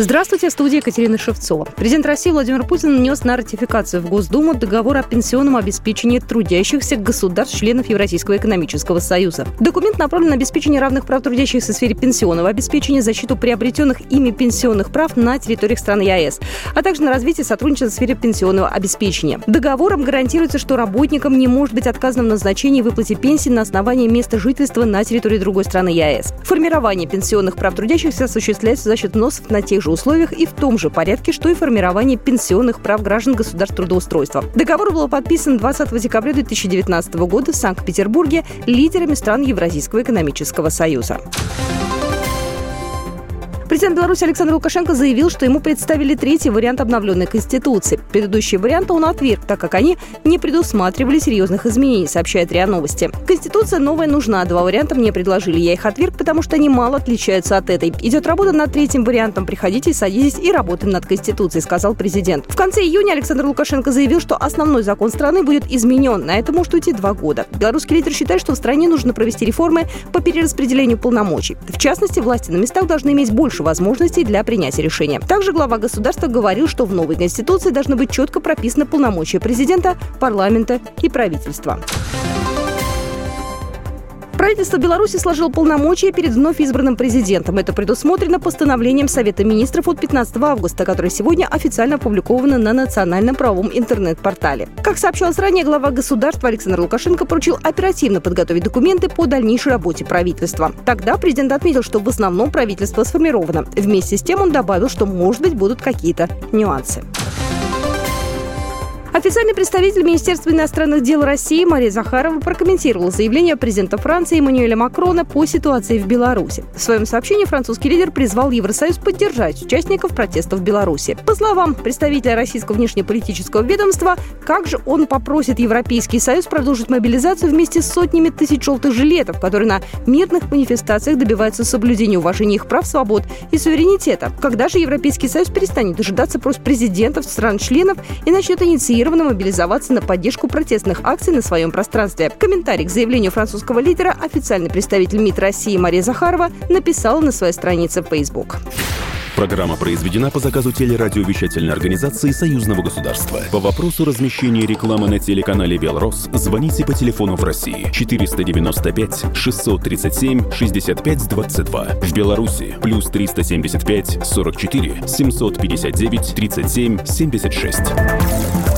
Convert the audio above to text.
Здравствуйте, в студии Екатерина Шевцова. Президент России Владимир Путин внес на ратификацию в Госдуму договор о пенсионном обеспечении трудящихся государств-членов Евразийского экономического союза. Документ направлен на обеспечение равных прав трудящихся в сфере пенсионного обеспечения, защиту приобретенных ими пенсионных прав на территориях стран ЕАЭС, а также на развитие сотрудничества в сфере пенсионного обеспечения. Договором гарантируется, что работникам не может быть отказано в назначении и выплате пенсии на основании места жительства на территории другой страны ЕАЭС. Формирование пенсионных прав трудящихся осуществляется за счет взносов на тех же же условиях и в том же порядке, что и формирование пенсионных прав граждан государств трудоустройства. Договор был подписан 20 декабря 2019 года в Санкт-Петербурге лидерами стран Евразийского экономического союза. Президент Беларуси Александр Лукашенко заявил, что ему представили третий вариант обновленной Конституции. Предыдущие варианты он отверг, так как они не предусматривали серьезных изменений, сообщает РИА Новости. Конституция новая нужна, два варианта мне предложили. Я их отверг, потому что они мало отличаются от этой. Идет работа над третьим вариантом. Приходите, садитесь и работаем над Конституцией, сказал президент. В конце июня Александр Лукашенко заявил, что основной закон страны будет изменен. На это может уйти два года. Белорусский лидер считает, что в стране нужно провести реформы по перераспределению полномочий. В частности, власти на местах должны иметь больше возможностей для принятия решения. Также глава государства говорил, что в новой Конституции должны быть четко прописаны полномочия президента, парламента и правительства. Правительство Беларуси сложило полномочия перед вновь избранным президентом. Это предусмотрено постановлением Совета министров от 15 августа, которое сегодня официально опубликовано на национальном правовом интернет-портале. Как сообщалось ранее, глава государства Александр Лукашенко поручил оперативно подготовить документы по дальнейшей работе правительства. Тогда президент отметил, что в основном правительство сформировано. Вместе с тем он добавил, что, может быть, будут какие-то нюансы. Официальный представитель Министерства иностранных дел России Мария Захарова прокомментировала заявление президента Франции Эммануэля Макрона по ситуации в Беларуси. В своем сообщении французский лидер призвал Евросоюз поддержать участников протестов в Беларуси. По словам представителя российского внешнеполитического ведомства, как же он попросит Европейский Союз продолжить мобилизацию вместе с сотнями тысяч желтых жилетов, которые на мирных манифестациях добиваются соблюдения уважения их прав, свобод и суверенитета? Когда же Европейский Союз перестанет дожидаться просьб президентов стран-членов и начнет инициировать запланировано мобилизоваться на поддержку протестных акций на своем пространстве. Комментарий к заявлению французского лидера официальный представитель МИД России Мария Захарова написала на своей странице в Facebook. Программа произведена по заказу телерадиовещательной организации Союзного государства. По вопросу размещения рекламы на телеканале «Белрос» звоните по телефону в России 495 637 65 22. В Беларуси плюс 375 44 759 37 76.